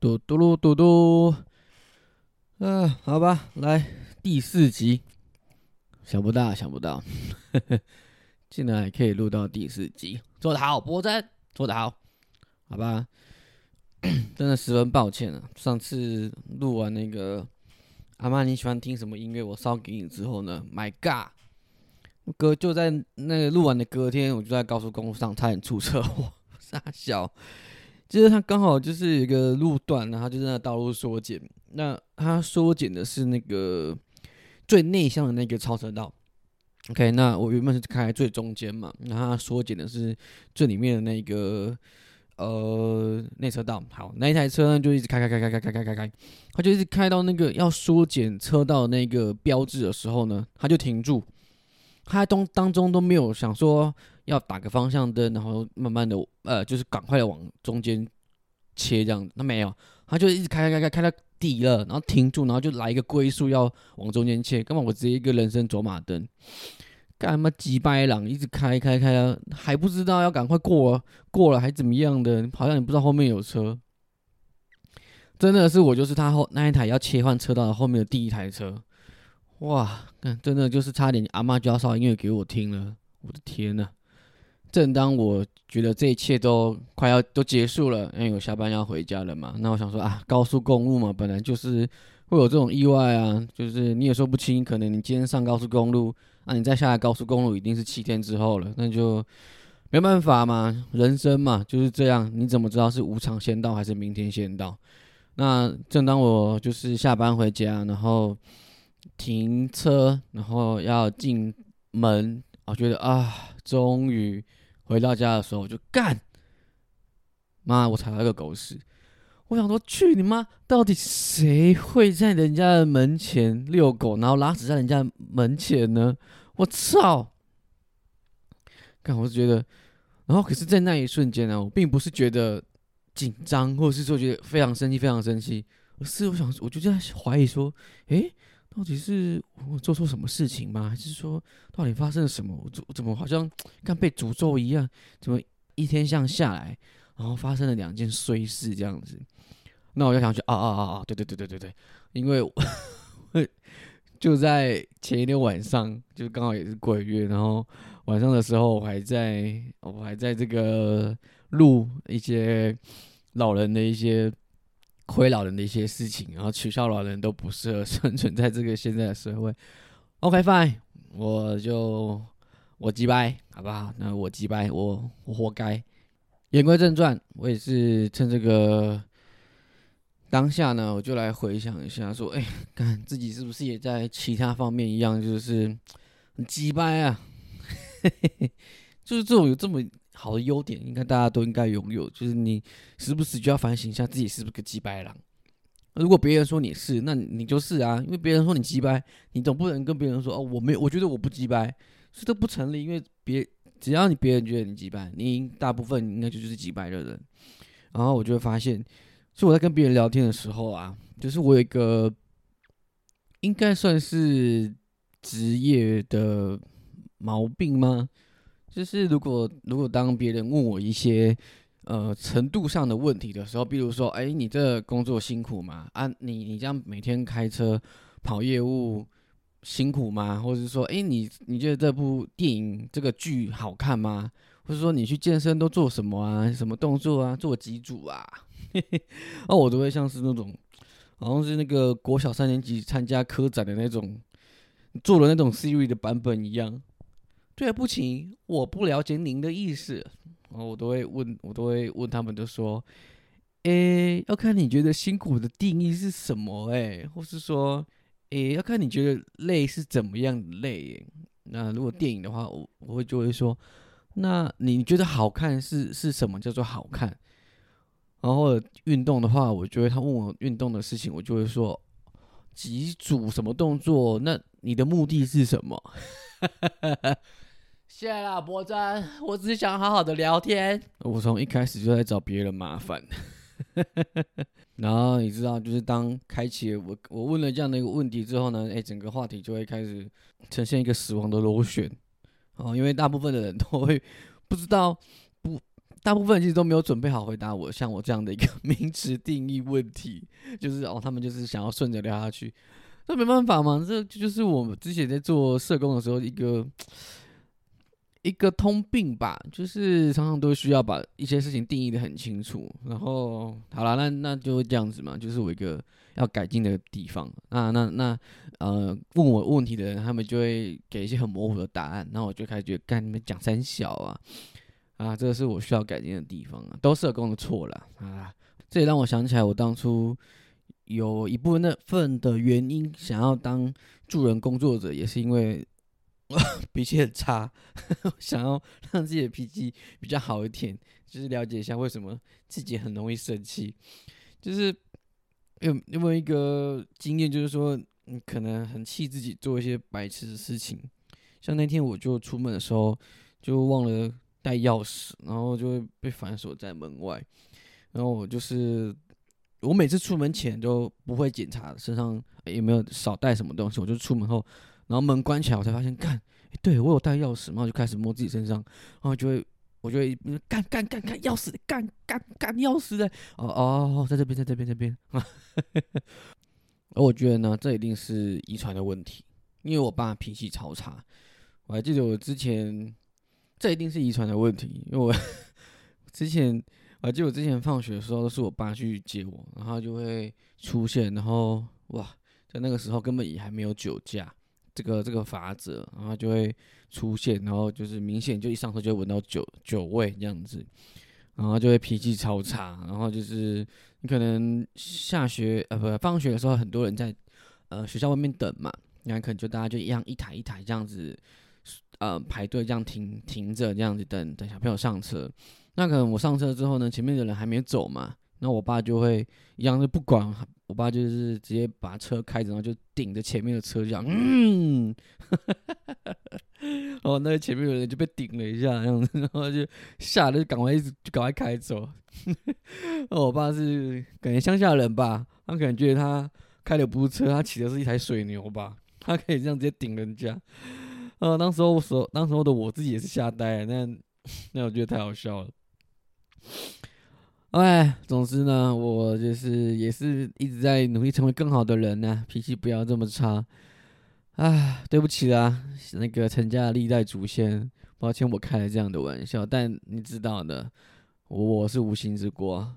嘟嘟噜嘟嘟，嗯，好吧，来第四集，想不到，想不到，竟然还可以录到第四集，做得好，波真，做得好，好吧，真的十分抱歉啊，上次录完那个阿妈你喜欢听什么音乐，我烧给你之后呢，My God，隔就在那个录完的隔天，我就在高速公路上差点出车祸，傻笑。就是它刚好就是一个路段，然后就是那道路缩减。那它缩减的是那个最内向的那个超车道。OK，那我原本是开最中间嘛，然后缩减的是最里面的那个呃内车道。好，那一台车呢就一直开开开开开开开开开，它就一直开到那个要缩减车道那个标志的时候呢，它就停住。它当当中都没有想说。要打个方向灯，然后慢慢的，呃，就是赶快的往中间切这样子。他没有，他就一直开开开开到底了，然后停住，然后就来一个龟速要往中间切。干嘛？我直接一个人生走马灯，干嘛？几百朗一直开开开，还不知道要赶快过，过了还怎么样的？好像你不知道后面有车。真的是我，就是他后那一台要切换车道的后面的第一台车。哇，看真的就是差点阿妈就要烧音乐给我听了。我的天呐！正当我觉得这一切都快要都结束了，因为我下班要回家了嘛，那我想说啊，高速公路嘛，本来就是会有这种意外啊，就是你也说不清，可能你今天上高速公路，那你再下来高速公路一定是七天之后了，那就没办法嘛，人生嘛就是这样，你怎么知道是无常先到还是明天先到？那正当我就是下班回家，然后停车，然后要进门，我觉得啊，终于。回到家的时候，我就干，妈，我踩到一个狗屎！我想说，去你妈！到底谁会在人家的门前遛狗，然后拉屎在人家门前呢？我操！干，我是觉得，然后可是，在那一瞬间呢，我并不是觉得紧张，或者是说觉得非常生气、非常生气，而是我想，我就在怀疑说，诶。到底是我做错什么事情吗？还是说到底发生了什么？我怎怎么好像 跟被诅咒一样？怎么一天像下来，然后发生了两件衰事这样子？那我就想去啊啊啊啊！对对对对对对，因为 就在前一天晚上，就刚好也是鬼月，然后晚上的时候我还在我还在这个录一些老人的一些。亏老人的一些事情，然后取笑老人都不适合生存在这个现在的社会。OK fine，我就我击败，好不好？那我击败，我我活该。言归正传，我也是趁这个当下呢，我就来回想一下，说，哎，看自己是不是也在其他方面一样，就是很击败啊？就是这种有这么。好的优点，应该大家都应该拥有，就是你时不时就要反省一下自己是不是个鸡掰狼。如果别人说你是，那你就是啊，因为别人说你鸡掰，你总不能跟别人说哦，我没有，我觉得我不鸡掰，这都不成立。因为别只要你别人觉得你鸡掰，你大部分应该就是鸡掰的人。然后我就会发现，是我在跟别人聊天的时候啊，就是我有一个应该算是职业的毛病吗？就是如果如果当别人问我一些呃程度上的问题的时候，比如说，哎，你这工作辛苦吗？啊，你你这样每天开车跑业务辛苦吗？或者说，哎，你你觉得这部电影这个剧好看吗？或者说你去健身都做什么啊？什么动作啊？做几组啊？那 我都会像是那种好像是那个国小三年级参加科展的那种做了那种 Siri 的版本一样。对不起，我不了解您的意思。然后我都会问，我都会问他们，就说：“诶，要看你觉得辛苦的定义是什么？诶，或是说，诶，要看你觉得累是怎么样的累？那如果电影的话，我我会就会说，那你觉得好看是是什么叫做好看？然后运动的话，我觉得他问我运动的事情，我就会说几组什么动作？那你的目的是什么？” 谢啦，博真，我只是想好好的聊天。我从一开始就在找别人麻烦，然后你知道，就是当开启我我问了这样的一个问题之后呢，哎，整个话题就会开始呈现一个死亡的螺旋。哦，因为大部分的人都会不知道不大部分其实都没有准备好回答我像我这样的一个 名词定义问题，就是哦，他们就是想要顺着聊下去，那没办法嘛，这就是我们之前在做社工的时候一个一个通病吧，就是常常都需要把一些事情定义的很清楚，然后好了，那那就这样子嘛，就是我一个要改进的地方，那那那呃，问我问题的人，他们就会给一些很模糊的答案，然后我就开始觉得，干你们讲三小啊。啊，这个是我需要改进的地方啊，都是社工的错了啊！这也让我想起来，我当初有一部分份的原因，想要当助人工作者，也是因为 脾气很差，想要让自己的脾气比较好一点，就是了解一下为什么自己很容易生气，就是有有没有一个经验，就是说你可能很气自己做一些白痴的事情，像那天我就出门的时候就忘了。带钥匙，然后就会被反锁在门外。然后我就是，我每次出门前都不会检查身上有没有少带什么东西。我就出门后，然后门关起来，我才发现，看，对我有带钥匙，然后就开始摸自己身上，然后就会，我就会干干干干钥匙，干干干钥匙的。哦哦，在这边，在这边，这边。而我觉得呢，这一定是遗传的问题，因为我爸脾气超差。我还记得我之前。这一定是遗传的问题，因为我 之前，我还记得我之前放学的时候都是我爸去接我，然后就会出现，然后哇，在那个时候根本也还没有酒驾这个这个法则，然后就会出现，然后就是明显就一上车就闻到酒酒味这样子，然后就会脾气超差，然后就是你可能下学呃不放学的时候很多人在呃学校外面等嘛，那可能就大家就一样一台一台这样子。呃，排队这样停停着，这样子等等小朋友上车。那可能我上车之后呢，前面的人还没走嘛，那我爸就会一样就不管，我爸就是直接把车开着，然后就顶着前面的车这样，嗯，哦，那前面有人就被顶了一下，样子，然后就吓得赶快一直赶快开走。我爸是感觉乡下人吧，他感觉他开的不是车，他骑的是一台水牛吧，他可以这样直接顶人家。呃，当时候我所，当时候的我自己也是吓呆，那 那我觉得太好笑了。哎，总之呢，我就是也是一直在努力成为更好的人呢，脾气不要这么差。啊，对不起啦，那个陈家历代祖先，抱歉我开了这样的玩笑，但你知道的，我是无心之过。